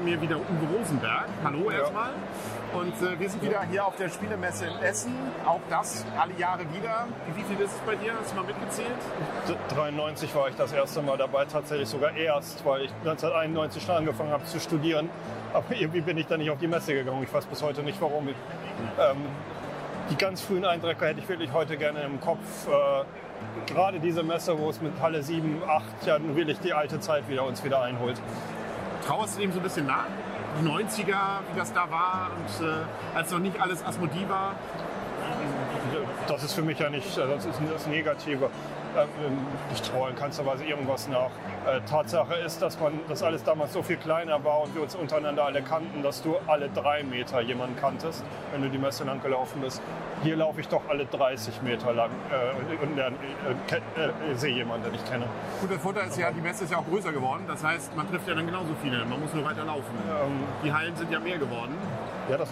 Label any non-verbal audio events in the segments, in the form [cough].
neben mir wieder Uwe Rosenberg. Hallo erstmal. Und äh, wir sind wieder hier auf der Spielemesse in Essen. Auch das alle Jahre wieder. Wie viel ist es bei dir? Hast du mal mitgezählt? 93 war ich das erste Mal dabei, tatsächlich sogar erst, weil ich 1991 schon angefangen habe zu studieren. Aber irgendwie bin ich da nicht auf die Messe gegangen. Ich weiß bis heute nicht warum. Ähm, die ganz frühen Eindrücke hätte ich wirklich heute gerne im Kopf. Äh, gerade diese Messe, wo es mit Halle 7, 8 ja wirklich die alte Zeit wieder uns wieder einholt. Trauerst du dem so ein bisschen nach? Die 90er, wie das da war und äh, als noch nicht alles Asmodee war? Das ist für mich ja nicht, das ist das Negative. Ähm, nicht traue in keinster Weise irgendwas nach. Äh, Tatsache ist, dass man das alles damals so viel kleiner war und wir uns untereinander alle kannten, dass du alle drei Meter jemanden kanntest, wenn du die Messe lang gelaufen bist. Hier laufe ich doch alle 30 Meter lang äh, und äh, äh, sehe jemanden, den ich kenne. Gut, der Vorteil ist ja, die Messe ist ja auch größer geworden. Das heißt, man trifft ja dann genauso viele. Man muss nur weiter laufen. Ähm, die Hallen sind ja mehr geworden. Ja, das,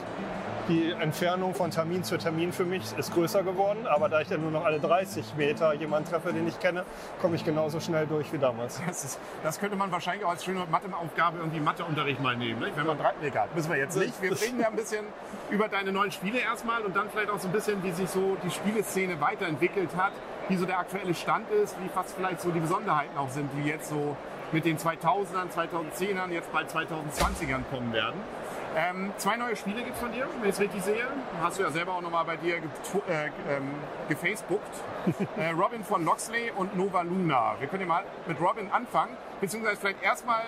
die Entfernung von Termin zu Termin für mich ist größer geworden, aber da ich dann nur noch alle 30 Meter jemanden treffe, den ich kenne, komme ich genauso schnell durch wie damals. Das, ist, das könnte man wahrscheinlich auch als schöne Matheaufgabe irgendwie Matheunterricht mal nehmen. Ne? Wenn man drei, egal, müssen wir jetzt nicht. Wir reden ja ein bisschen über deine neuen Spiele erstmal und dann vielleicht auch so ein bisschen, wie sich so die Spieleszene weiterentwickelt hat, wie so der aktuelle Stand ist, wie fast vielleicht so die Besonderheiten auch sind, die jetzt so mit den 2000ern, 2010ern, jetzt bald 2020ern kommen werden. Ähm, zwei neue Spiele gibt es von dir, wenn ich es richtig sehe. Hast du ja selber auch nochmal bei dir äh, ähm, gefacebookt. [laughs] äh, Robin von Loxley und Nova Luna. Wir können ja mal mit Robin anfangen, beziehungsweise vielleicht erstmal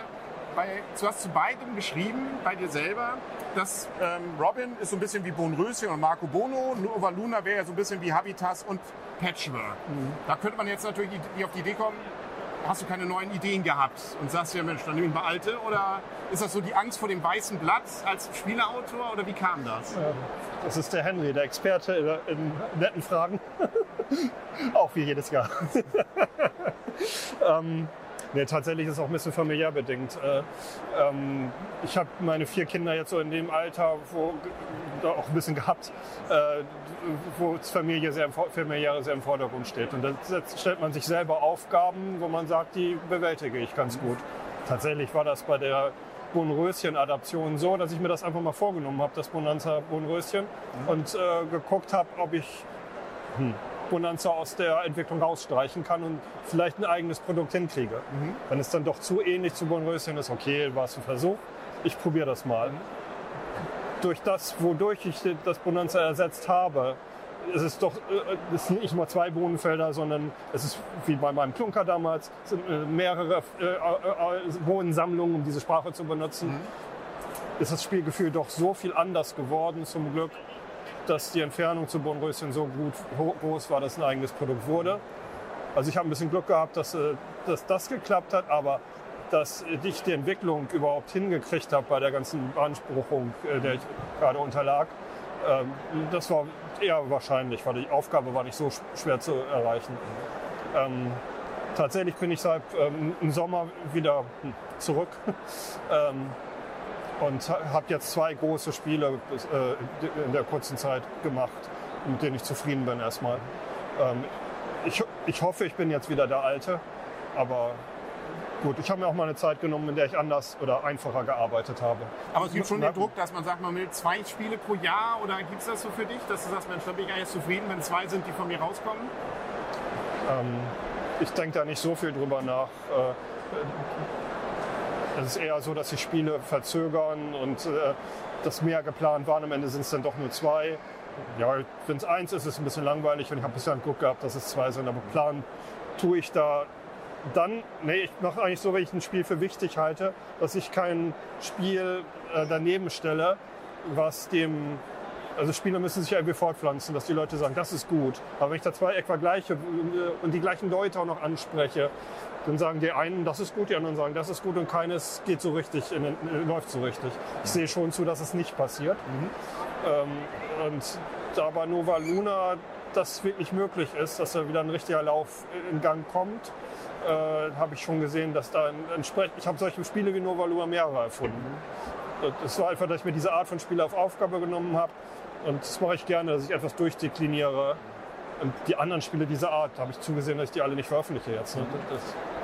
bei, du hast zu beidem geschrieben, bei dir selber, dass ähm, Robin ist so ein bisschen wie Bonröschen und Marco Bono, Nova Luna wäre ja so ein bisschen wie Habitas und Patchwork. Mhm. Da könnte man jetzt natürlich auf die Idee kommen, hast du keine neuen Ideen gehabt und sagst ja, Mensch, dann nehmen wir alte? Oder ist das so die Angst vor dem weißen Blatt als Spieleautor oder wie kam das? Das ist der Henry, der Experte in netten Fragen. [laughs] auch wie jedes Jahr. [laughs] ähm, Nee, tatsächlich ist es auch ein bisschen familiär bedingt. Äh, ähm, ich habe meine vier Kinder jetzt so in dem Alter, wo auch ein bisschen gehabt, äh, wo Familie sehr im, familiäre sehr im Vordergrund steht. Und dann stellt man sich selber Aufgaben, wo man sagt, die bewältige ich ganz gut. Tatsächlich war das bei der Bohnenröschen-Adaption so, dass ich mir das einfach mal vorgenommen habe, das Bonanza Bohnenröschen, mhm. und äh, geguckt habe, ob ich hm, Bonanza aus der Entwicklung rausstreichen kann und vielleicht ein eigenes Produkt hinkriege. Mhm. Wenn es dann doch zu ähnlich zu Bonröschen ist, okay, war es ein Versuch, ich probiere das mal. Mhm. Durch das, wodurch ich das Bonanza ersetzt habe, es ist doch äh, es sind nicht nur zwei Bohnenfelder, sondern es ist wie bei meinem Klunker damals, sind äh, mehrere äh, Bohnensammlungen, um diese Sprache zu benutzen. Mhm. Ist das Spielgefühl doch so viel anders geworden zum Glück dass die Entfernung zu Bornröschen so gut groß war, dass ein eigenes Produkt wurde. Also ich habe ein bisschen Glück gehabt, dass, äh, dass das geklappt hat, aber dass ich die Entwicklung überhaupt hingekriegt habe bei der ganzen Beanspruchung, äh, der ich gerade unterlag, ähm, das war eher wahrscheinlich, weil die Aufgabe war nicht so schwer zu erreichen. Ähm, tatsächlich bin ich seit ähm, im Sommer wieder hm, zurück. [laughs] ähm, und habe jetzt zwei große Spiele äh, in der kurzen Zeit gemacht, mit denen ich zufrieden bin erstmal. Ähm, ich, ich hoffe, ich bin jetzt wieder der Alte, aber gut, ich habe mir auch mal eine Zeit genommen, in der ich anders oder einfacher gearbeitet habe. Aber es gibt schon den Druck, dass man sagt, man will zwei Spiele pro Jahr oder gibt es das so für dich, dass du sagst, Mensch, da bin ich eigentlich zufrieden, wenn zwei sind, die von mir rauskommen? Ähm, ich denke da nicht so viel drüber nach. Äh, es ist eher so, dass sich Spiele verzögern und äh, das mehr geplant waren. Am Ende sind es dann doch nur zwei. Ja, wenn es eins ist, ist es ein bisschen langweilig und ich habe bisher einen Guck gehabt, dass es zwei sind. Aber planen tue ich da dann, nee, ich mache eigentlich so, wenn ich ein Spiel für wichtig halte, dass ich kein Spiel äh, daneben stelle, was dem also Spieler müssen sich irgendwie fortpflanzen, dass die Leute sagen, das ist gut. Aber wenn ich da zwei etwa gleiche äh, und die gleichen Leute auch noch anspreche, dann sagen die einen, das ist gut, die anderen sagen, das ist gut und keines geht so richtig, in, in, läuft so richtig. Ich sehe schon zu, dass es nicht passiert. Mhm. Ähm, und da bei Nova Luna das wirklich möglich ist, dass da wieder ein richtiger Lauf in Gang kommt, äh, habe ich schon gesehen, dass da entsprechend, ich habe solche Spiele wie Nova Luna mehrere erfunden. Das war einfach, dass ich mir diese Art von Spiel auf Aufgabe genommen habe und das mache ich gerne, dass ich etwas durchdekliniere. Und die anderen Spiele dieser Art habe ich zugesehen, dass ich die alle nicht veröffentliche jetzt. Ne?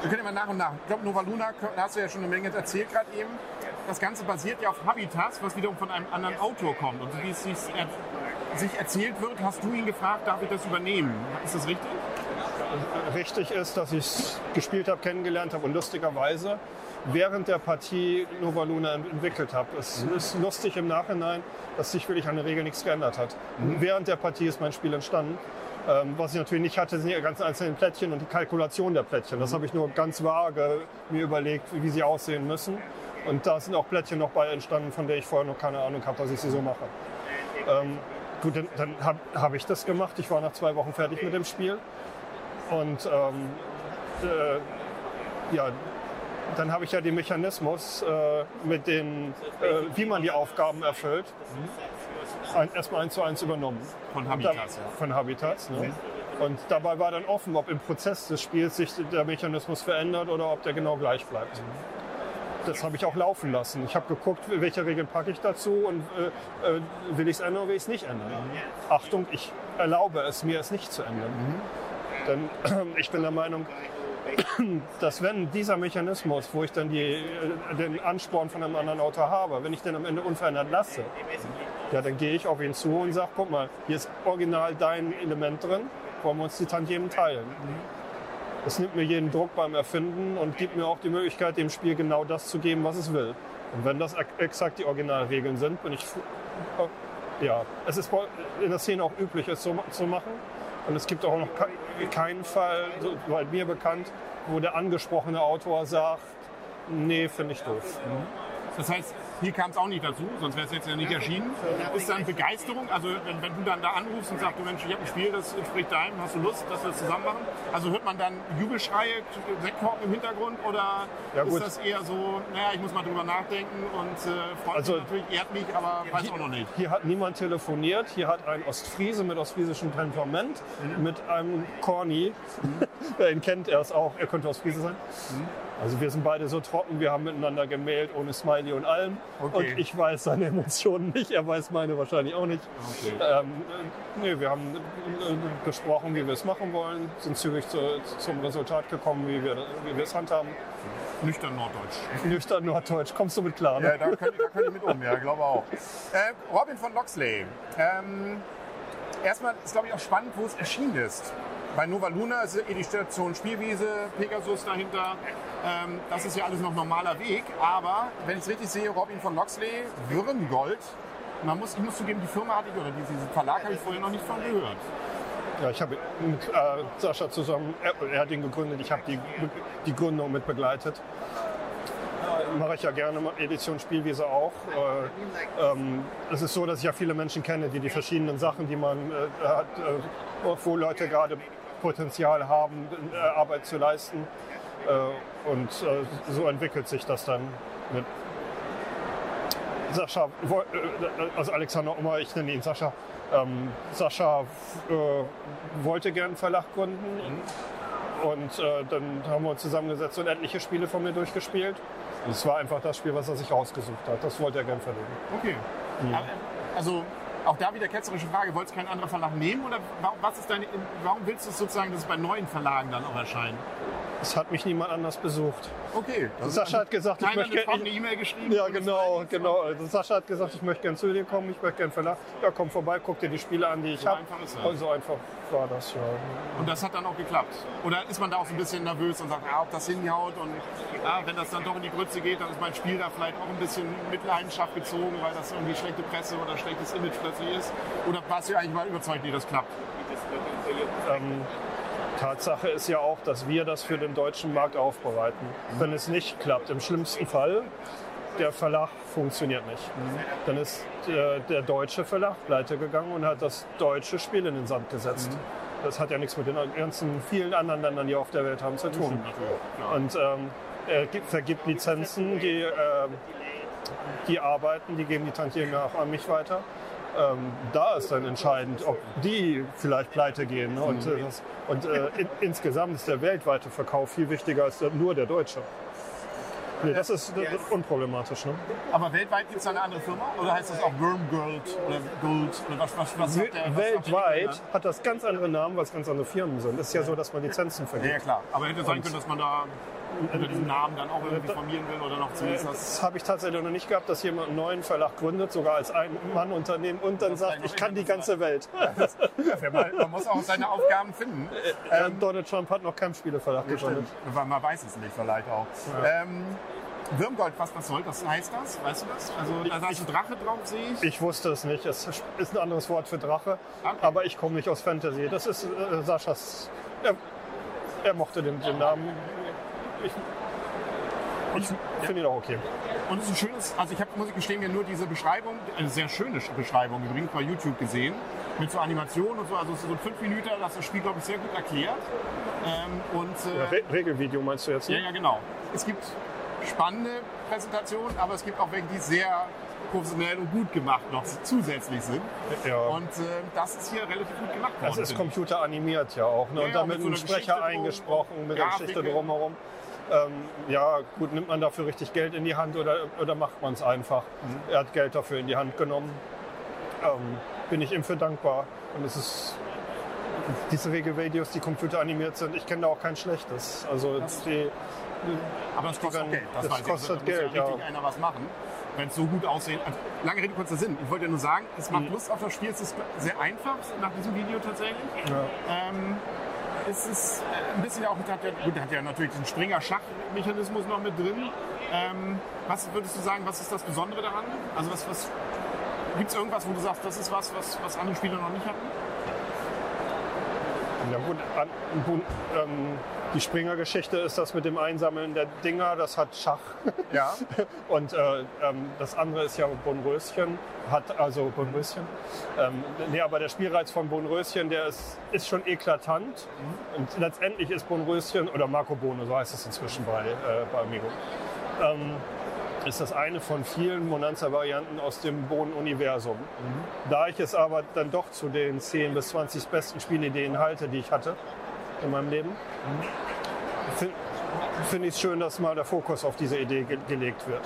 Wir können immer nach und nach. Ich glaube, Nova Luna hast du ja schon eine Menge erzählt gerade eben. das Ganze basiert ja auf Habitas, was wiederum von einem anderen Autor kommt. Und wie es sich, er, sich erzählt wird, hast du ihn gefragt, darf ich das übernehmen? Ist das richtig? Richtig ist, dass ich es gespielt habe, kennengelernt habe und lustigerweise während der Partie Nova Luna entwickelt habe. Es ist lustig im Nachhinein, dass sich wirklich an der Regel nichts geändert hat. Während der Partie ist mein Spiel entstanden. Ähm, was ich natürlich nicht hatte, sind die ganz einzelnen Plättchen und die Kalkulation der Plättchen. Das habe ich nur ganz vage mir überlegt, wie sie aussehen müssen. Und da sind auch Plättchen noch bei entstanden, von der ich vorher noch keine Ahnung habe, dass ich sie so mache. Ähm, gut, dann, dann habe hab ich das gemacht. Ich war nach zwei Wochen fertig mit dem Spiel. Und ähm, äh, ja, dann habe ich ja den Mechanismus, äh, mit den, äh, wie man die Aufgaben erfüllt, ein, erstmal eins zu eins übernommen. Von Und da- Habitas, ja. Von Habitats. Ne? Und dabei war dann offen, ob im Prozess des Spiels sich der Mechanismus verändert oder ob der genau gleich bleibt. Das habe ich auch laufen lassen. Ich habe geguckt, welche Regeln packe ich dazu und äh, äh, will ich es ändern oder will ich es nicht ändern. Achtung, ich erlaube es mir, es nicht zu ändern. Denn [clears throat] ich bin der Meinung, [coughs] dass wenn dieser Mechanismus, wo ich dann die, äh, den Ansporn von einem anderen Autor habe, wenn ich den am Ende unverändert lasse, ja, dann gehe ich auf ihn zu und sage, guck mal, hier ist original dein Element drin, wollen wir uns die Tantiemen teilen. Das nimmt mir jeden Druck beim Erfinden und gibt mir auch die Möglichkeit, dem Spiel genau das zu geben, was es will. Und wenn das ex- exakt die Originalregeln sind, bin ich... äh, Ja, es ist in der Szene auch üblich, es so zu machen. Und es gibt auch noch ke- keinen Fall, soweit mir bekannt, wo der angesprochene Autor sagt, nee, finde ich doof. Das heißt, hier kam es auch nicht dazu, sonst wäre es jetzt ja nicht erschienen. Ist dann Begeisterung, also wenn, wenn du dann da anrufst und sagst, du Mensch, ich habe ein Spiel, das entspricht deinem, hast du Lust, dass wir das zusammen machen? Also hört man dann Jubelschreie, Sektkorken im Hintergrund oder Ja, ist das eher so, naja, ich muss mal drüber nachdenken und äh, freut Also- mich natürlich, ehrt mich, aber weiß auch noch nicht. Hier hat niemand telefoniert. Hier hat ein Ostfriese mit ostfriesischem Temperament, mit einem Corny, wer [laughs] ihn kennt, er ist auch, er könnte Ostfriese sein. Also wir sind beide so trocken, wir haben miteinander gemailt, ohne Smiley und allem. Okay. Und ich weiß seine Emotionen nicht, er weiß meine wahrscheinlich auch nicht. Okay. Ähm, äh, nee, wir haben äh, besprochen, wie wir es machen wollen, sind zügig zu, zum Resultat gekommen, wie wir, wie wir es handhaben. Nüchtern Norddeutsch. Nüchtern Norddeutsch, kommst du mit klar? Ne? Ja, da kann, da kann ich mit um, ja, glaube auch. Äh, Robin von Loxley. Ähm, erstmal ist, glaube ich, auch spannend, wo es erschienen ist. Bei Nova Luna ist die Station Spielwiese, Pegasus dahinter. Ähm, das ist ja alles noch normaler Weg. Aber wenn ich es richtig sehe, Robin von Loxley, Würengold. Man muss, ich muss zugeben, die Firma hatte ich, oder diesen Verlag habe ich vorher noch nicht von gehört. Ja, ich habe mit äh, Sascha zusammen, er, er hat ihn gegründet, ich habe die, die Gründung mit begleitet. Mache ich ja gerne, Edition Spielwiese auch. Äh, ähm, es ist so, dass ich ja viele Menschen kenne, die die verschiedenen Sachen, die man äh, hat, äh, wo Leute gerade Potenzial haben, äh, Arbeit zu leisten. Äh, und äh, so entwickelt sich das dann mit Sascha, also Alexander Ommer, ich nenne ihn Sascha. Ähm, Sascha wollte gern einen Verlag gründen und dann haben wir uns zusammengesetzt und etliche Spiele von mir durchgespielt. Und es war einfach das Spiel, was er sich rausgesucht hat. Das wollte er gern verlegen. Okay. Aber, Also auch da wieder ketzerische Frage, wolltest du keinen anderen Verlag nehmen oder warum, was ist deine, warum willst du es sozusagen, dass es bei neuen Verlagen dann auch erscheint? Es hat mich niemand anders besucht. Okay. Sascha hat gesagt, ich möchte hat eine gerne. E-Mail geschrieben. Ja, genau, genau. Also Sascha hat gesagt, ich möchte gerne zu dir kommen, ich möchte gerne Verlag. Ja, komm vorbei, guck dir die Spiele an, die ich So habe. Und so einfach war das, ja. Und das hat dann auch geklappt. Oder ist man da auch so ein bisschen nervös und sagt, ah, ob das hinhaut und ah, wenn das dann doch in die Grütze geht, dann ist mein Spiel da vielleicht auch ein bisschen mit Leidenschaft gezogen, weil das irgendwie schlechte Presse oder schlechtes Image plötzlich ist. Oder warst du eigentlich mal überzeugt, wie das klappt? Ähm, Tatsache ist ja auch, dass wir das für den deutschen Markt aufbereiten. Wenn es nicht klappt, im schlimmsten Fall, der Verlag funktioniert nicht. Dann ist äh, der deutsche Verlag pleite gegangen und hat das deutsche Spiel in den Sand gesetzt. Das hat ja nichts mit den ganzen vielen anderen Ländern, die auf der Welt haben, zu tun. Und ähm, er gibt, vergibt Lizenzen, die, ähm, die arbeiten, die geben die Tantiemen auch an mich weiter. Ähm, da ist dann entscheidend, ob die vielleicht pleite gehen. Ne? Und, äh, das, und äh, in, insgesamt ist der weltweite Verkauf viel wichtiger als nur der deutsche. Nee, das ist, das ist unproblematisch. Ne? Aber weltweit gibt es da eine andere Firma? Oder heißt das auch Wormgold oder Gold? Oder was, was, was hat der, was hat Weltweit genannt? hat das ganz andere Namen, weil es ganz andere Firmen sind. Es ist ja so, dass man Lizenzen Ja, vergibt. ja, klar. Aber hätte sein können, dass man da unter diesem Namen dann auch irgendwie formieren will oder noch Äh, zumindest das. Das habe ich tatsächlich noch nicht gehabt, dass jemand einen neuen Verlag gründet, sogar als Ein-Mann-Unternehmen und dann sagt, ich kann die ganze Welt. Ja, man, muss auch seine Aufgaben finden. [laughs] Äh, Donald Trump hat noch keinen Spieleverlag gegründet. Man weiß es nicht, vielleicht auch. Ähm, Würmgold, was, was soll das? Heißt das? Weißt du das? Also da ist ein Drache drauf, sehe ich. Ich wusste es nicht. Es ist ein anderes Wort für Drache, Okay. aber ich komme nicht aus Fantasy. Das ist äh, Saschas. Er, er mochte den, den Namen. Ich, ich finde ihn auch okay. Und es ist ein schönes, also ich habe, muss ich gestehen, mir nur diese Beschreibung, eine sehr schöne Beschreibung übrigens bei YouTube gesehen, mit so Animationen und so, also so fünf Minuten, das das Spiel, glaube ich, sehr gut erklärt. Ähm, und äh, Re Regelvideo meinst du jetzt? ja, Ne? ja, genau. Es gibt spannende Präsentationen, aber es gibt auch welche, die sehr professionell und gut gemacht noch zusätzlich sind. Ja. Und äh, das ist hier relativ gut gemacht worden. Es ist computeranimiert ja auch. Ne? Ja, und ja, dann mit so einem Sprecher Geschichte eingesprochen, mit der. Geschichte drumherum. Ähm, ja, gut, nimmt man dafür richtig Geld in die Hand oder, oder macht man es einfach? Mhm. Er hat Geld dafür in die Hand genommen. Ähm, bin ich ihm für dankbar. Und es ist diese Regelvideos, die computeranimiert sind, ich kenne da auch kein schlechtes. Also die, Aber das kostet dann- Geld. das ich. kostet Da muss Geld, ja. richtig ja. einer was machen, wenn es so gut aussehen. Also, lange Rede, kurzer Sinn. Ich wollte ja nur sagen, es Mhm. macht Lust auf das Spiel. Es ist sehr einfach nach diesem Video tatsächlich. ja. Ähm, es ist ein bisschen auch, hat ja, gut, hat ja natürlich diesen Springer-Schach-Mechanismus noch mit drin. Ähm, was würdest du sagen, was ist das Besondere daran? Also was, was gibt es irgendwas, wo du sagst, das ist was, was, was andere Spieler noch nicht hatten? Ja gut, an, bu- ähm, die Springer-Geschichte ist das mit dem Einsammeln der Dinger, das hat Schach. Ja. [laughs] Und äh, ähm, das andere ist ja Bonröschen, hat also Bonröschen. Ähm, nee, aber der Spielreiz von Bonröschen, der ist, ist schon eklatant. Und letztendlich ist Bonröschen, oder Marco Bono, so heißt es inzwischen bei, äh, bei Amigo, ähm, ist das eine von vielen Monanza-Varianten aus dem Bohnen-Universum. Da ich es aber dann doch zu den 10 bis 20 besten Spielideen halte, die ich hatte in meinem Leben, finde find ich es schön, dass mal der Fokus auf diese Idee ge gelegt wird.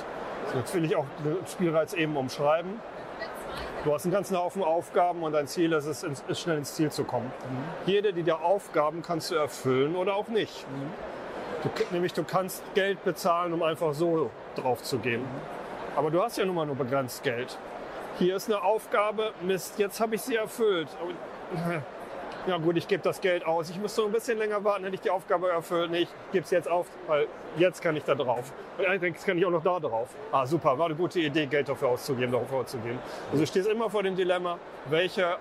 So, jetzt will ich auch den Spielreiz eben umschreiben. Du hast einen ganzen Haufen Aufgaben und dein Ziel ist es, ist schnell ins Ziel zu kommen. Jede dieser Aufgaben kannst du erfüllen oder auch nicht. Du, nämlich du kannst Geld bezahlen, um einfach so drauf zu gehen. Aber du hast ja nun mal nur begrenzt Geld. Hier ist eine Aufgabe, Mist, jetzt habe ich sie erfüllt. [laughs] Ja gut, ich gebe das Geld aus. Ich müsste noch ein bisschen länger warten, hätte ich die Aufgabe erfüllt. Nee, ich gebe es jetzt auf, weil jetzt kann ich da drauf. Und eigentlich kann ich auch noch da drauf. Ah super, war eine gute Idee, Geld dafür auszugeben, dafür auszugeben. Also du stehst immer vor dem Dilemma, welche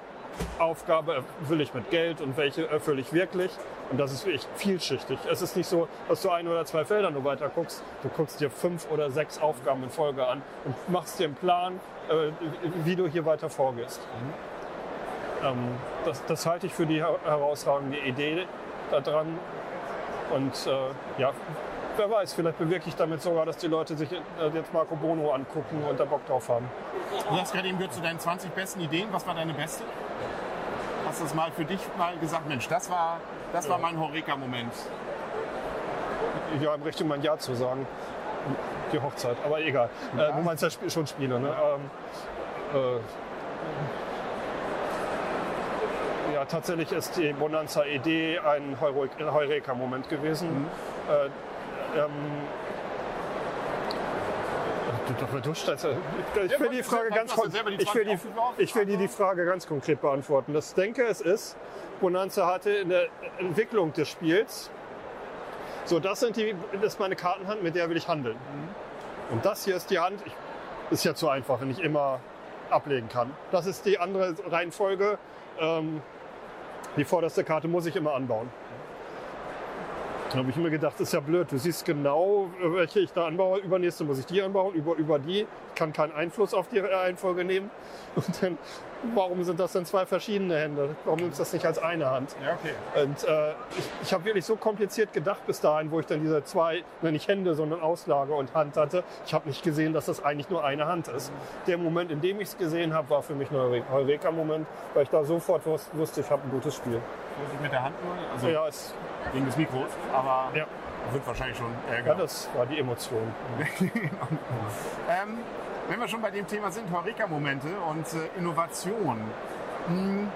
Aufgabe erfülle ich mit Geld und welche erfülle ich wirklich. Und das ist wirklich vielschichtig. Es ist nicht so, dass du ein oder zwei Felder nur weiter guckst. Du guckst dir fünf oder sechs Aufgaben in Folge an und machst dir einen Plan, äh, wie du hier weiter vorgehst. Ähm, das, das halte ich für die her- herausragende Idee daran. Und äh, ja, wer weiß, vielleicht bewirke ich damit sogar, dass die Leute sich äh, jetzt Marco Bono angucken und da Bock drauf haben. Du hast gerade eben gehört zu deinen 20 besten Ideen. Was war deine beste? Hast du das mal für dich mal gesagt, Mensch, das war, das war mein Horeka-Moment. [laughs] Ja, im Richtung mein Ja zu sagen. Die Hochzeit, aber egal. Äh, du meinst ja schon Spiele, ne? Ähm, äh, ja, tatsächlich ist die Bonanza-Idee ein Heurek- Heureka-Moment gewesen. Äh, ähm, du, du, du stellst, äh, ich will die Frage ganz die ich will die, 20 aufgeworfen. ich will dir die Frage ganz konkret beantworten. Das denke es ist, Bonanza hatte in der Entwicklung des Spiels so, das, sind die, das ist meine Kartenhand, mit der will ich handeln. Und das hier ist die Hand, ich, ist ja zu einfach, wenn ich immer ablegen kann. Das ist die andere Reihenfolge. Ähm, die vorderste Karte muss ich immer anbauen. Da habe ich mir gedacht, ist ja blöd. Du siehst genau, welche ich da anbaue. Übernächste muss ich die anbauen, über, über die. Ich kann keinen Einfluss auf die Reihenfolge nehmen. Und dann, warum sind das denn zwei verschiedene Hände? Warum nimmst du das nicht als eine Hand? Ja, okay. Und äh, ich, ich habe wirklich so kompliziert gedacht bis dahin, wo ich dann diese zwei, ne, nicht Hände, sondern Auslage und Hand hatte. Ich habe nicht gesehen, dass das eigentlich nur eine Hand ist. Der Moment, in dem ich es gesehen habe, war für mich ein Heure- Heureka-Moment, weil ich da sofort wus- wusste, ich habe ein gutes Spiel. Vorsicht mit der Hand nur, also Ja, es, wegen des Mikros, aber Ja. wird wahrscheinlich schon ja, ärger. das war die Emotion. [laughs] ähm, wenn wir schon bei dem Thema sind, Heureka-Momente und äh, Innovation. Hm,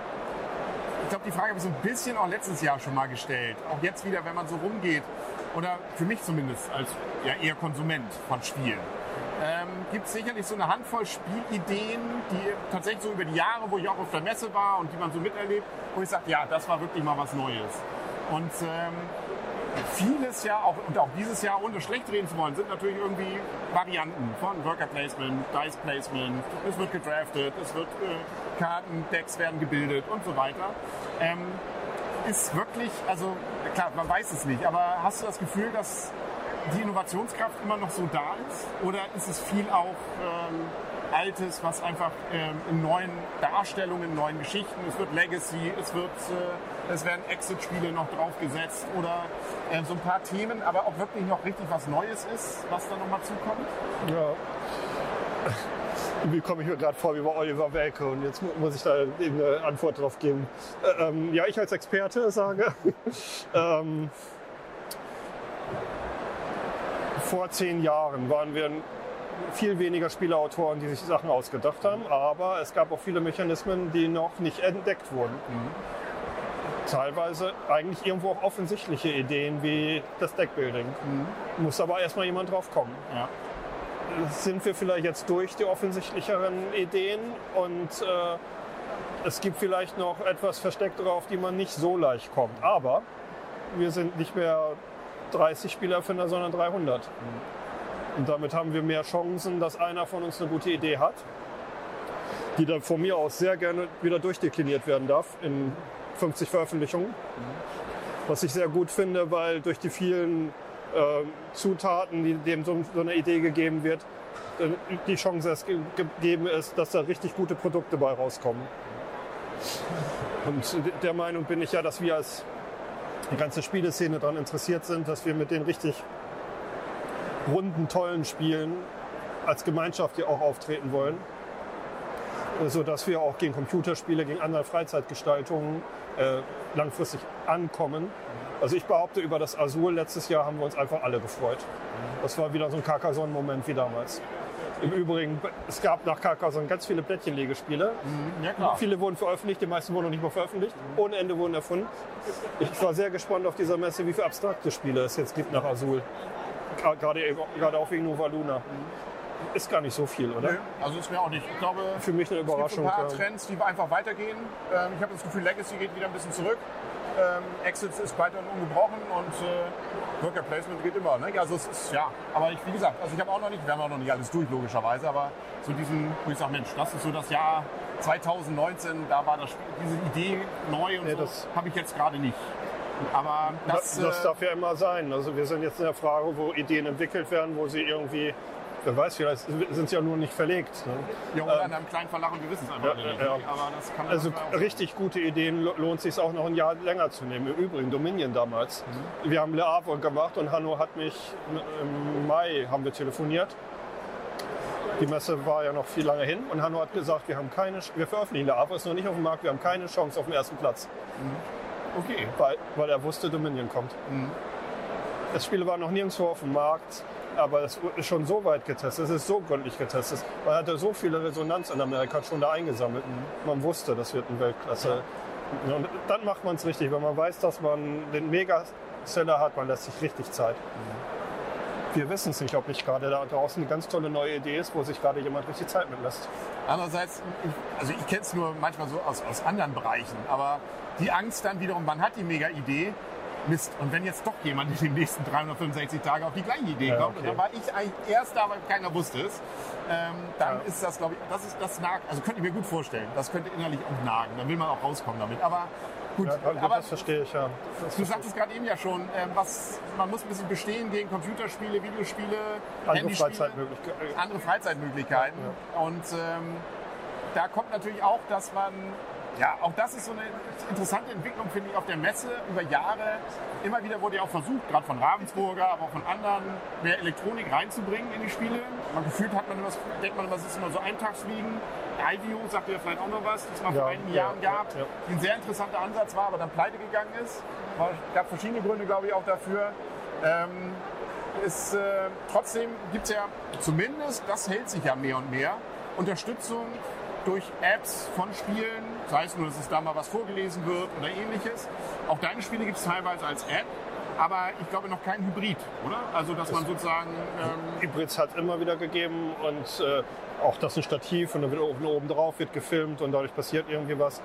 ich glaube, die Frage habe ich so ein bisschen auch letztes Jahr schon mal gestellt. Auch jetzt wieder, wenn man so rumgeht, oder für mich zumindest als ja, eher Konsument von Spielen, ähm, gibt es sicherlich so eine Handvoll Spielideen, die tatsächlich so über die Jahre, wo ich auch auf der Messe war und die man so miterlebt, wo ich sage, ja, das war wirklich mal was Neues. Und ähm, vieles ja, auch, und auch dieses Jahr, ohne schlecht reden zu wollen, sind natürlich irgendwie Varianten von Worker Placement, Dice Placement, es wird gedraftet, es wird äh, Karten, Decks werden gebildet und so weiter. Ähm, ist wirklich, also klar, man weiß es nicht, aber hast du das Gefühl, dass die Innovationskraft immer noch so da ist? Oder ist es viel auch ähm, Altes, was einfach ähm, in neuen Darstellungen, in neuen Geschichten, es wird Legacy, es, wird, äh, es werden Exit-Spiele noch draufgesetzt oder äh, so ein paar Themen, aber ob wirklich noch richtig was Neues ist, was da nochmal zukommt? Ja. Wie komme ich mir gerade vor wie bei Oliver Welke und jetzt muss ich da eine Antwort drauf geben. Äh, ähm, ja, ich als Experte sage, [laughs] ähm, vor zehn Jahren waren wir viel weniger Spieleautoren, die sich Sachen ausgedacht haben, aber es gab auch viele Mechanismen, die noch nicht entdeckt wurden. Mhm. Teilweise eigentlich irgendwo auch offensichtliche Ideen wie das Deckbuilding. Mhm. Muss aber erstmal jemand drauf kommen. Ja. Sind wir vielleicht jetzt durch die offensichtlicheren Ideen und äh, es gibt vielleicht noch etwas versteckt drauf, die man nicht so leicht kommt. Aber wir sind nicht mehr 30 Spielerfinder, sondern 300. Mhm. Und damit haben wir mehr Chancen, dass einer von uns eine gute Idee hat, die dann von mir aus sehr gerne wieder durchdekliniert werden darf in 50 Veröffentlichungen. Was ich sehr gut finde, weil durch die vielen äh, Zutaten, die dem so, so eine Idee gegeben wird, äh, die Chance gegeben ist, dass da richtig gute Produkte bei rauskommen. Und der Meinung bin ich ja, dass wir als die ganze Spieleszene daran interessiert sind, dass wir mit den richtig runden, tollen Spielen als Gemeinschaft hier auch auftreten wollen. So dass wir auch gegen Computerspiele, gegen andere Freizeitgestaltungen äh, langfristig ankommen. Also ich behaupte, über das Azul letztes Jahr haben wir uns einfach alle gefreut. Das war wieder so ein Carcassonne-Moment wie damals. Im Übrigen, es gab nach Carcassonne ganz viele Plättchenlegespiele. Mhm, ja, viele wurden veröffentlicht, die meisten wurden noch nicht mal veröffentlicht. Ohne Ende wurden erfunden. Ich war sehr gespannt auf dieser Messe, wie viele abstrakte Spiele es jetzt gibt nach Azul. Gerade, gerade auch wegen Nova Luna. Ist gar nicht so viel, oder? Nee, also ist mir auch nicht. Ich glaube, für mich eine Überraschung. Es gibt ein paar Trends, die einfach weitergehen. Ähm, ich habe das Gefühl, Legacy geht wieder ein bisschen zurück. Ähm, Exits ist weiterhin ungebrochen und äh, Worker Placement geht immer. Ne? Also es ist, ja, aber ich, wie gesagt, also ich habe auch noch nicht, wir haben auch noch nicht alles durch, logischerweise, aber so diesen, wo ich sage, Mensch, das ist so das Jahr 2019, da war das, diese Idee neu und nee, so, habe ich jetzt gerade nicht. Aber das, das, äh, darf ja immer sein. Also wir sind jetzt in der Frage, wo Ideen entwickelt werden, wo sie irgendwie, wer weiß, vielleicht sind sie ja nur nicht verlegt. Ne? Ja, oder ähm, in einem kleinen Verlag und wir wissen es einfach ja, nicht. Ja. also richtig gute Ideen lohnt sich auch noch ein Jahr länger zu nehmen. Im Übrigen Dominion damals. Mhm. Wir haben Le Havre gemacht und Hanno hat mich im Mai haben wir telefoniert. Die Messe war ja noch viel lange hin und Hanno hat gesagt, wir haben keine, wir veröffentlichen Le Havre ist noch nicht auf dem Markt, wir haben keine Chance auf den ersten Platz. Mhm. Okay. Weil, weil er wusste, Dominion kommt. Mhm. Das Spiel war noch nirgendwo auf dem Markt, aber es ist schon so weit getestet, es ist so gründlich getestet. Man hatte so viele Resonanz in Amerika schon da eingesammelt. Man wusste, das wird ein Weltklasse. Und dann macht man es richtig, wenn man weiß, dass man den Mega-Seller hat, man lässt sich richtig Zeit. Wir wissen es nicht, ob nicht gerade da draußen eine ganz tolle neue Idee ist, wo sich gerade jemand richtig Zeit mitlässt. Andererseits, ich, also ich kenne es nur manchmal so aus, aus anderen Bereichen, aber die Angst dann wiederum, man hat die Mega-Idee, Mist, und wenn jetzt doch jemand in den nächsten 365 Tagen auf die gleiche Idee ja, kommt, okay. und dann war ich eigentlich erst da, weil keiner wusste es, ähm, dann ja. ist das, glaube ich, das ist das nagt, also könnte ich mir gut vorstellen, das könnte innerlich auch nagen, dann will man auch rauskommen damit. Aber gut, ja, aber das verstehe ich ja. Das du sagtest gerade eben ja schon, ähm, was, man muss ein bisschen bestehen gegen Computerspiele, Videospiele, andere Freizeitmöglichkeiten. Andere Freizeitmöglichkeiten. Und ähm, da kommt natürlich auch, dass man ja, auch das ist so eine interessante Entwicklung, finde ich, auf der Messe über Jahre. Immer wieder wurde ja auch versucht, gerade von Ravensburger, aber auch von anderen, mehr Elektronik reinzubringen in die Spiele. Man gefühlt hat man immer, denkt man immer, es ist immer so Eintagsfliegen. IVU sagt ja vielleicht auch noch was, das es mal ja, vor einigen ja, Jahren gab, ja, ein sehr interessanter Ansatz war, aber dann pleite gegangen ist. Es gab verschiedene Gründe, glaube ich, auch dafür. Ähm, ist, äh, trotzdem gibt es ja zumindest, das hält sich ja mehr und mehr, Unterstützung durch Apps von Spielen, sei es nur, dass es da mal was vorgelesen wird oder ähnliches. Auch deine Spiele gibt es teilweise als App, aber ich glaube noch kein Hybrid, oder? Also dass man sozusagen... Ähm, Hybrids hat es immer wieder gegeben und äh, auch das ein Stativ und dann wird oben, oben drauf wird gefilmt und dadurch passiert irgendwie was.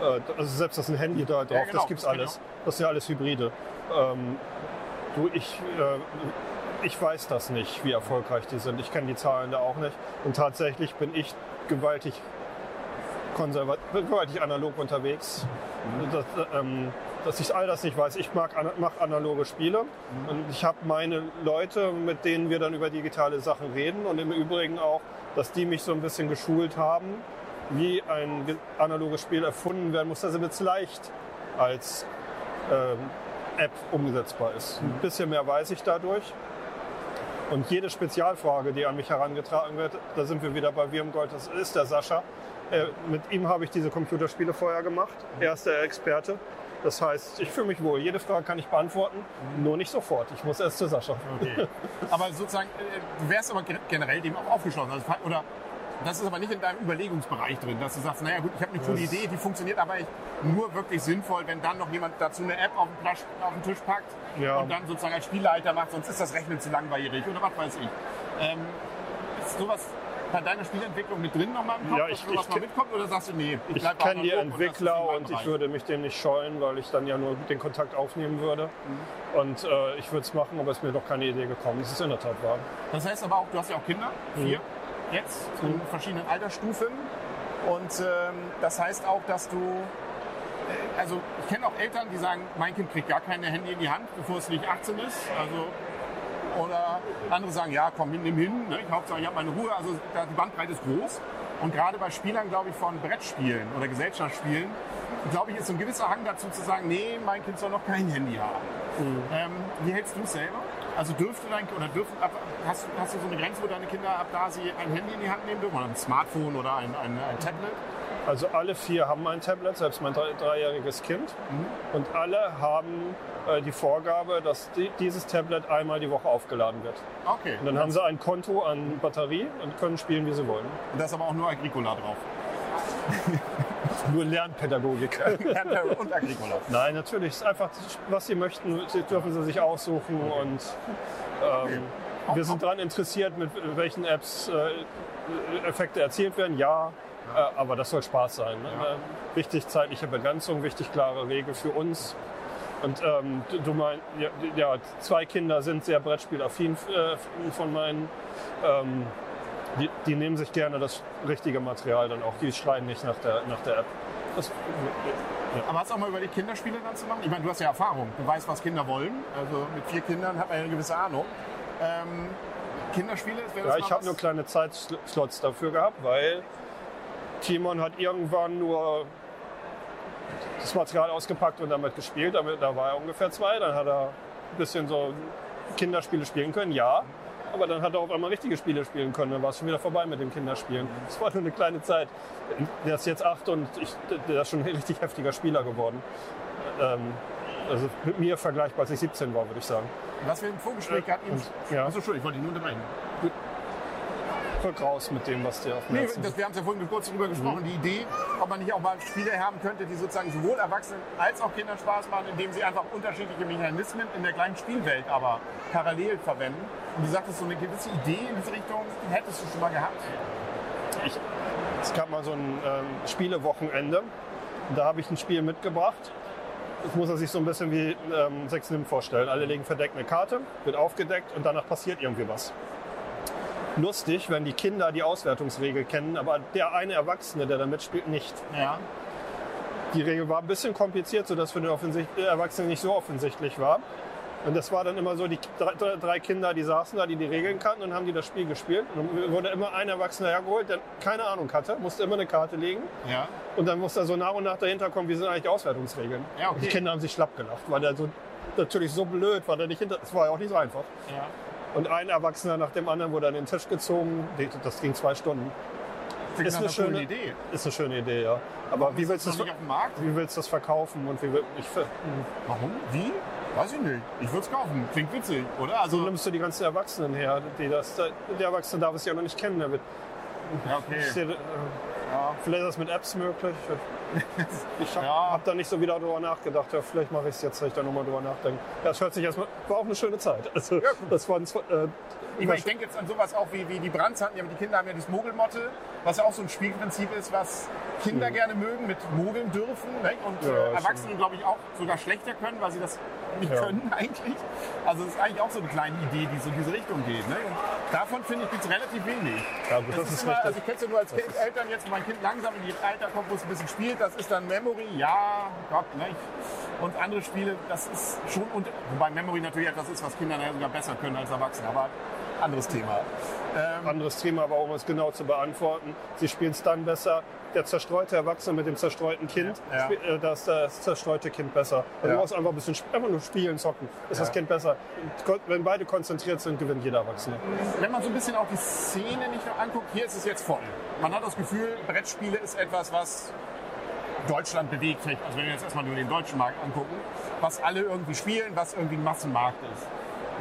Äh, also selbst das ein Handy da drauf, Ja, genau, das gibt's das alles. Das sind ja alles Hybride. Ähm, du, ich, äh, ich weiß das nicht, wie erfolgreich die sind. Ich kenne die Zahlen da auch nicht. Und tatsächlich bin ich gewaltig gewaltig analog unterwegs. Das, ähm, dass ich all das nicht weiß. Ich mag mache analoge Spiele und ich habe meine Leute, mit denen wir dann über digitale Sachen reden und im Übrigen auch, dass die mich so ein bisschen geschult haben, wie ein ge- analoges Spiel erfunden werden muss, dass es leicht als ähm, App umsetzbar ist. Ein bisschen mehr weiß ich dadurch. Und jede Spezialfrage, die an mich herangetragen wird, da sind wir wieder bei Wirmgold, das ist der Sascha. Äh, mit ihm habe ich diese Computerspiele vorher gemacht. Er ist der Experte. Das heißt, ich fühle mich wohl. Jede Frage kann ich beantworten, nur nicht sofort. Ich muss erst zu Sascha. Okay. aber sozusagen, äh, du wärst aber gen- generell dem auch aufgeschlossen. Also, oder das ist aber nicht in deinem Überlegungsbereich drin, dass du sagst, naja gut, ich habe eine coole Das- Idee, die funktioniert aber ich- nur wirklich sinnvoll, wenn dann noch jemand dazu eine App auf den, Plasch, auf den Tisch packt Ja. und dann sozusagen als Spielleiter macht, sonst ist das Rechnen zu langweilig oder was weiß ich. Ähm, ist sowas bei deiner Spielentwicklung mit drin nochmal im Kopf, Ja, dass ich- sowas ich mal mitkommt oder sagst du, nee, Ich bleib bei kenne die und das Entwickler mein und ich würde mich dem nicht scheuen, weil ich dann ja nur den Kontakt aufnehmen würde. Und äh, ich würde es machen, aber es ist mir doch keine Idee gekommen. Es ist in der Tat wahr. Das heißt aber auch, du hast ja auch Kinder, vier jetzt, in verschiedenen Altersstufen. Und ähm, das heißt auch, dass du, äh, also ich kenne auch Eltern, die sagen, mein Kind kriegt gar keine Handy in die Hand, bevor es nicht 18 ist. Also, oder andere sagen, ja, komm, nimm hin, ne? ich Hauptsache, ich habe meine Ruhe. Also die Bandbreite ist groß. Und gerade bei Spielern, glaube ich, von Brettspielen oder Gesellschaftsspielen, glaube ich, ist so ein gewisser Hang dazu zu sagen, nee, mein Kind soll noch kein Handy haben. Ähm, wie hältst du es selber? Also dürfte dein oder dürfen, ab, hast, hast du so eine Grenze, wo deine Kinder ab da sie ein Handy in die Hand nehmen dürfen oder ein Smartphone oder ein, ein, ein Tablet? Also alle vier haben ein Tablet, selbst mein drei, dreijähriges Kind. Und alle haben äh, die Vorgabe, dass die, dieses Tablet einmal die Woche aufgeladen wird. Okay. Und dann haben sie ein Konto an Batterie und können spielen, wie sie wollen. Und da ist aber auch nur Agricola drauf. [laughs] Nur Lernpädagogik. [laughs] Und Agricola. Nein, natürlich. Es ist einfach, was sie möchten, dürfen sie sich aussuchen. Und ähm, wir sind daran interessiert, mit welchen Apps äh, Effekte erzielt werden. Ja, äh, aber das soll Spaß sein. Ne? Äh, Wichtig zeitliche Begrenzung, wichtig klare Regel für uns. Und ähm, du, du mein, ja, ja, zwei Kinder sind sehr Brettspielaffin äh, von meinen. Ähm, die, die nehmen sich gerne das richtige Material dann auch. Die schreien nicht nach der, nach der App. Das, Aber hast du auch mal überlegt, Kinderspiele dann zu machen? Ich meine, du hast ja Erfahrung. Du weißt, was Kinder wollen. Also mit vier Kindern hat man ja eine gewisse Ahnung. Ähm, Kinderspiele, wäre das Ja, ich habe nur kleine Zeitslots dafür gehabt, weil Timon hat irgendwann nur das Material ausgepackt und damit gespielt. Da war er ungefähr zwei. Dann hat er ein bisschen so Kinderspiele spielen können, ja. Aber dann hat er auf einmal richtige Spiele spielen können. Dann war es schon wieder vorbei mit dem Kinderspielen. Es war nur eine kleine Zeit. Der ist jetzt acht und ich, der ist schon ein richtig heftiger Spieler geworden. Ähm, also mit mir vergleichbar, als ich 17 war, würde ich sagen. Was wir im Vorgespräch hatten. Und, ja. Achso, Entschuldigung, ich wollte dich nur unterbrechen. Rück raus mit dem, was dir auf dem Nee, das, wir haben es ja vorhin kurz darüber gesprochen. Mhm. Die Idee, ob man nicht auch mal Spiele haben könnte, die sozusagen sowohl Erwachsenen als auch Kindern Spaß machen, indem sie einfach unterschiedliche Mechanismen in der gleichen Spielwelt aber parallel verwenden. Und du sagtest, so eine gewisse Idee in diese Richtung hättest du schon mal gehabt. Ich, es gab mal so ein ähm, Spielewochenende. Da habe ich ein Spiel mitgebracht. Das muss man sich so ein bisschen wie ähm, Sechs Nimm vorstellen. Alle legen verdeckt eine Karte, wird aufgedeckt und danach passiert irgendwie was. Lustig, wenn die Kinder die Auswertungsregel kennen, aber der eine Erwachsene, der da mitspielt, nicht. Ja. Die Regel war ein bisschen kompliziert, sodass für den Offensicht äh, Erwachsenen nicht so offensichtlich war. Und das war dann immer so, die drei, Kinder, die saßen da, die die Regeln kannten und haben die das Spiel gespielt. Und dann wurde immer ein Erwachsener hergeholt, der keine Ahnung hatte, musste immer eine Karte legen. Ja. Und dann musste er so nach und nach dahinter kommen, wie sind eigentlich die Auswertungsregeln. Ja, okay. Und die Kinder haben sich schlapp gelacht, weil der so natürlich so blöd war, der nicht hinter. Es war ja auch nicht so einfach. ja. Und ein Erwachsener nach dem anderen wurde an den Tisch gezogen. Das ging zwei Stunden. Klingt Ist eine coolen schöne Idee. Ist eine schöne Idee, ja. Aber wie willst du das wie willst du das verkaufen und wie will, ich, ver- Warum? Wie? Weiß ich nicht. Ich würde es kaufen. Klingt witzig, oder? so Also, nimmst du die ganzen Erwachsenen her, die das, der Erwachsene darf es ja noch nicht kennen. Der wird, ja, okay. Ja. Vielleicht ist das mit Apps möglich. Ich [laughs] habe Ja. hab da nicht so wieder drüber nachgedacht. Ja, vielleicht mache ich es jetzt, dass ich da nochmal drüber nachdenke. Ja, es hört sich erstmal, war auch eine schöne Zeit. Also, das waren äh, Ich, meine, ich denke jetzt an sowas auch wie, wie die Brands hatten, ja, die Kinder haben ja das Mogelmotte, was ja auch so ein Spielprinzip ist, was Kinder gerne mögen, mit mogeln dürfen ne? und Ja, äh, ist Erwachsene, glaube ich, auch sogar schlechter können, weil sie das nicht Ja. können [laughs] eigentlich. Also es ist eigentlich auch so eine kleine Idee, die so in diese Richtung geht. Ne? Und davon, finde ich, gibt es relativ wenig. Ja, gut, das ist immer, richtig. Also ich kenne es ja nur als kind, Eltern jetzt, wenn mein Kind langsam in die Alter kommt, wo es ein bisschen spielt, das ist dann Memory, ja, Gott, ne? Ich- Und andere Spiele, das ist schon, und, wobei Memory natürlich etwas ist, was Kinder sogar besser können als Erwachsene, aber anderes Thema. Ähm, anderes Thema, aber um es genau zu beantworten, sie spielen es dann besser. Der zerstreute Erwachsene mit dem zerstreuten Kind, Ja, äh, da ist das zerstreute Kind besser. Also Ja. Du musst einfach ein bisschen einfach nur spielen, zocken. Ist das Ja. Kind besser. Wenn beide konzentriert sind, gewinnt jeder Erwachsene. wenn man so ein bisschen auch die Szene nicht noch anguckt, hier ist es jetzt voll. Man hat das Gefühl, Brettspiele ist etwas, was Deutschland bewegt. Also wenn wir jetzt erstmal nur den deutschen Markt angucken, was alle irgendwie spielen, was irgendwie ein Massenmarkt ist.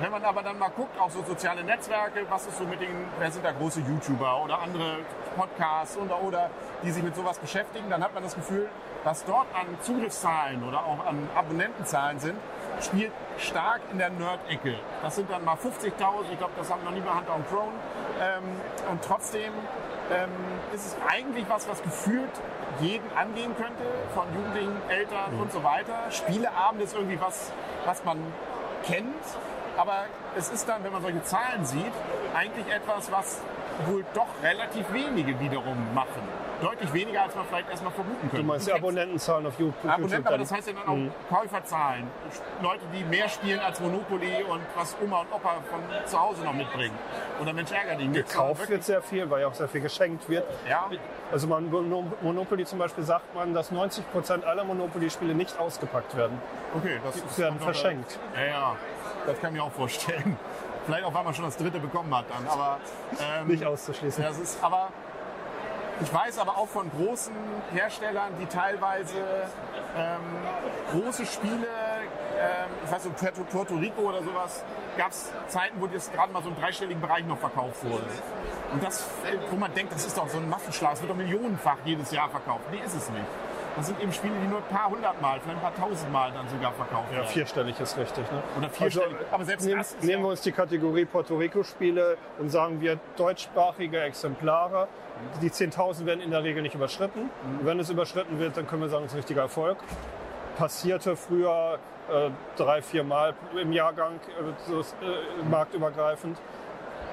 Wenn man aber dann mal guckt, auch so soziale Netzwerke, was ist so mit den, wer sind da große YouTuber oder andere Podcasts oder, oder die sich mit sowas beschäftigen, dann hat man das Gefühl, was dort an Zugriffszahlen oder auch an Abonnentenzahlen sind, spielt stark in der Nerd-Ecke. Das sind dann mal 50.000, ich glaube, das haben noch nie bei Hunter und Crown. Ähm, und trotzdem ähm, ist es eigentlich was, was gefühlt jeden angehen könnte, von Jugendlichen, Eltern und so weiter. Spieleabend ist irgendwie was, was man kennt, aber es ist dann, wenn man solche Zahlen sieht, eigentlich etwas, was wohl doch relativ wenige wiederum machen. Deutlich weniger, als man vielleicht erstmal vermuten könnte. Du meinst die Abonnentenzahlen auf YouTube? Abonnenten, aber das heißt ja dann auch Käuferzahlen. Leute, die mehr spielen als Monopoly und was Oma und Opa von zu Hause noch mitbringen. Oder Mensch ärger nicht. Gekauft wird sehr viel, weil ja auch sehr viel geschenkt wird. Ja. Also man, Mono- Monopoly zum Beispiel sagt man, dass 90 Prozent aller Monopoly-Spiele nicht ausgepackt werden. Okay, das ist werden verschenkt. Ja, ja, das kann ich mir auch vorstellen. [laughs] Vielleicht auch, weil man schon das dritte bekommen hat dann. Aber, ähm, Nicht auszuschließen. Das ist aber. Ich weiß aber auch von großen Herstellern, die teilweise ähm, große Spiele, ähm, ich weiß so Puerto, Rico oder sowas, gab es Zeiten, wo das gerade mal so im dreistelligen Bereich noch verkauft wurde. Und das, wo man denkt, das ist doch so ein Massenschlag, es wird doch millionenfach jedes Jahr verkauft. Nee, ist es nicht. Das sind eben Spiele, die nur ein paar hundert Mal, vielleicht ein paar tausend Mal dann sogar verkauft Ja, werden. vierstellig ist richtig. Ne? Oder vierstellig. Also, aber selbst das ist nehmen ja, wir uns die Kategorie Puerto Rico-Spiele und sagen wir deutschsprachige Exemplare. Die 10.000 werden in der Regel nicht überschritten. Und wenn es überschritten wird, dann können wir sagen, es ist ein richtiger Erfolg. Passierte früher äh, drei, vier Mal im Jahrgang, äh, so, äh, marktübergreifend.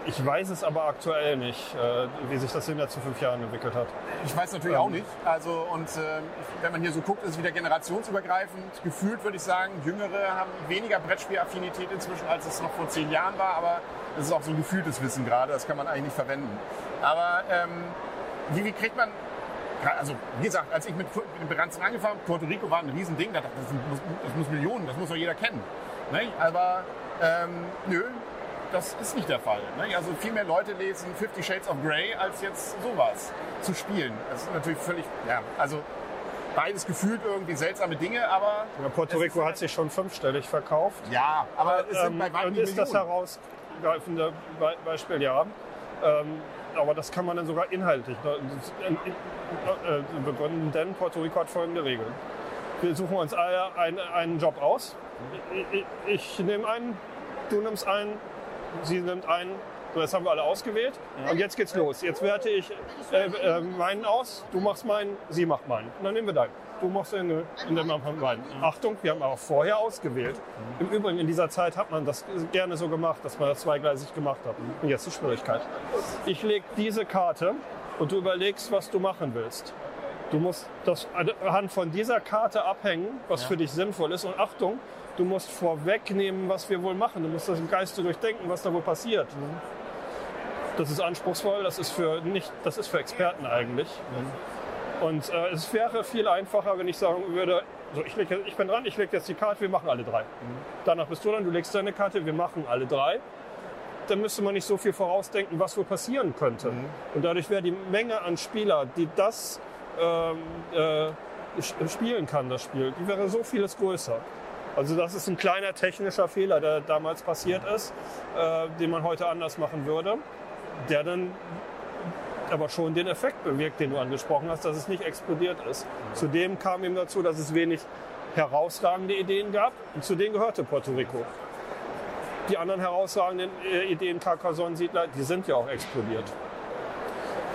Ich weiß es aber aktuell nicht, äh, wie sich das in den letzten fünf Jahren entwickelt hat. Ich weiß natürlich auch nicht. Also und ähm, wenn man hier so guckt, ist es wieder generationsübergreifend. Gefühlt würde ich sagen, Jüngere haben weniger Brettspielaffinität inzwischen, als es noch vor zehn Jahren war. Aber das ist auch so ein gefühltes Wissen gerade. Das kann man eigentlich nicht verwenden. Aber ähm, wie, wie kriegt man also wie gesagt, als ich mit, dem Beranzen angefangen habe, Puerto Rico war ein Riesending, da dachte ich, das muss, das muss Millionen, das muss doch jeder kennen. Ne? Aber ähm, nö, das ist nicht der Fall. Ne? Also viel mehr Leute lesen Fifty Shades of Grey, als jetzt sowas zu spielen. Das ist natürlich völlig, ja, also beides gefühlt irgendwie seltsame Dinge, aber Ja, Puerto Rico hat sich schon fünfstellig verkauft. ja, aber es sind Ähm, bei weitem und ist das Millionen. herausgreifende Be Beispiel, ja. Ähm, aber das kann man dann sogar inhaltlich äh, äh, begründen, denn Puerto Rico hat folgende Regeln. Wir suchen uns alle einen, einen Job aus. Ich, ich nehme einen, du nimmst einen, sie nimmt einen. So, jetzt haben wir alle ausgewählt. Und jetzt geht's los. Jetzt werte ich äh, äh, meinen aus, du machst meinen, sie macht meinen. Und dann nehmen wir deinen. Du machst den, und dann machen wir meinen. Achtung, wir haben auch vorher ausgewählt. Im Übrigen, in dieser Zeit hat man das gerne so gemacht, dass man das zweigleisig gemacht hat. Und jetzt die Schwierigkeit. Ich lege diese Karte und du überlegst, was du machen willst. Du musst das anhand von dieser Karte abhängen, was für dich sinnvoll ist. Und Achtung, du musst vorwegnehmen, was wir wohl machen. Du musst das im Geiste durchdenken, was da wohl passiert. Das ist anspruchsvoll, das ist für nicht, das ist für Experten eigentlich. Und äh, es wäre viel einfacher, wenn ich sagen würde, so, ich, leg, ich bin dran, ich lege jetzt die Karte, wir machen alle drei. Danach bist du dann, du legst deine Karte, wir machen alle drei. Dann müsste man nicht so viel vorausdenken, was wohl passieren könnte. Und dadurch wäre die Menge an Spieler, die das ähm, äh, spielen kann, das Spiel, die wäre so vieles größer. Also das ist ein kleiner technischer Fehler, der damals passiert ist, äh, den man heute anders machen würde, der dann aber schon den Effekt bewirkt, den du angesprochen hast, dass es nicht explodiert ist. Zudem kam ihm dazu, dass es wenig herausragende Ideen gab und zu denen gehörte Puerto Rico. Die anderen herausragenden äh, Ideen, Carcassonne-Siedler, die sind ja auch explodiert.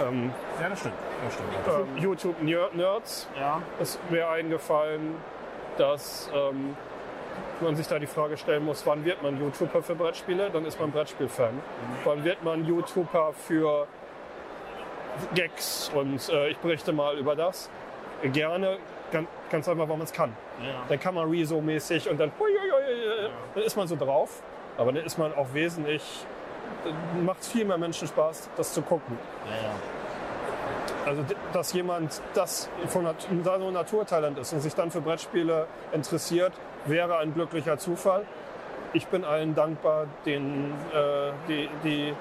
Ähm, ja, das stimmt. Das stimmt. Ähm, YouTube Nerds ja. ist mir eingefallen, dass ähm, man sich da die Frage stellen muss, wann wird man YouTuber für Brettspiele? Dann ist man Brettspielfan. Mhm. Wann wird man YouTuber für Gags und äh, ich berichte mal über das? Gerne, ganz, ganz einfach, weil man es kann. Ja. Dann kann man Rezo-mäßig und dann, hui, dann ist man so drauf. Aber dann ist man auch wesentlich, macht viel mehr Menschen Spaß, das zu gucken. Ja, also, dass jemand das von da Naturtalent ist und sich dann für Brettspiele interessiert, wäre ein glücklicher Zufall. Ich bin allen dankbar, denen, äh, die, die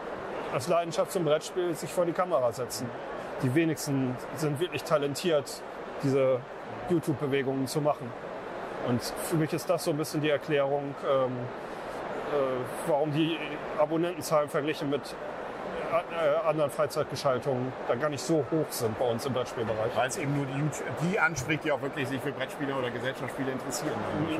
als Leidenschaft zum Brettspiel sich vor die Kamera setzen. Die wenigsten sind wirklich talentiert, diese YouTube-Bewegungen zu machen. Und für mich ist das so ein bisschen die Erklärung, ähm, äh, warum die Abonnentenzahlen verglichen mit anderen Freizeitgeschaltungen da gar nicht so hoch sind bei uns im Brettspielbereich. Weil es eben nur die, die anspricht, die auch wirklich sich für Brettspiele oder Gesellschaftsspiele interessieren.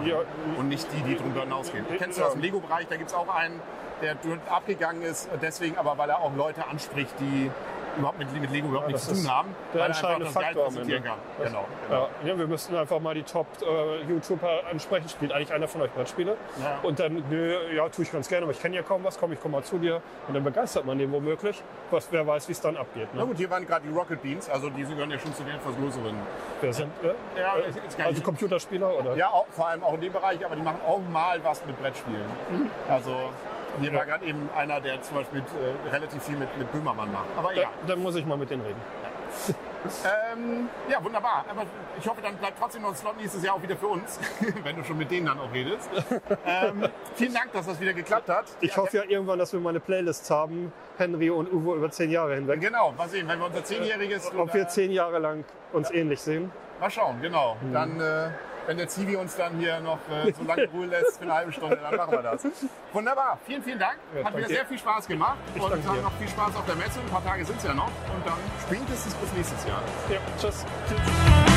Ja, und nicht die, die darüber hinausgehen. Kennst du aus dem Lego-Bereich, da gibt es auch einen, der abgegangen ist, deswegen aber, weil er auch Leute anspricht, die überhaupt mit, mit Lego überhaupt ja, nichts zu tun haben. Der entscheidende Faktor. Kann. Genau, genau. Ja, ja, wir müssten einfach mal die Top-YouTuber äh, ansprechen. Spielt eigentlich einer von euch Brettspiele? Ja. Und dann, nö, ja, tue ich ganz gerne, aber ich kenne ja kaum was, komm, ich komme mal zu dir. Und dann begeistert man den womöglich. Was, wer weiß, wie es dann abgeht. Ne? Na gut, hier waren gerade die Rocket Beans, also die gehören ja schon zu den etwas größeren. Wer sind? Äh, ja, äh, also Computerspieler? Oder? Ja, auch, vor allem auch in dem Bereich, aber die machen auch mal was mit Brettspielen. Mhm. Also hier war gerade eben einer, der zum Beispiel äh, relativ viel mit, mit Böhmermann macht. Aber ja. Dann muss ich mal mit denen reden. ähm, ja, wunderbar. Aber ich hoffe, dann bleibt trotzdem noch ein Slot nächstes Jahr auch wieder für uns, [laughs] wenn du schon mit denen dann auch redest. ähm, vielen Dank, dass das wieder geklappt hat. Ich hoffe ja irgendwann, dass wir mal eine Playlist haben, Henry und Uwe über zehn Jahre hinweg. Genau, mal sehen, wenn wir unser zehnjähriges... Ob wir zehn Jahre lang uns ja. ähnlich sehen. Mal schauen, genau. Mhm. Dann... Äh, wenn der Zivi uns dann hier noch äh, so lange ruhen lässt für eine halbe Stunde, dann machen wir das. Wunderbar, vielen, vielen Dank. Ja, Hat mir sehr viel Spaß gemacht ich und dann noch viel Spaß auf der Messe. Ein paar Tage sind es ja noch und dann spätestens bis nächstes Jahr. Ja, tschüss. tschüss.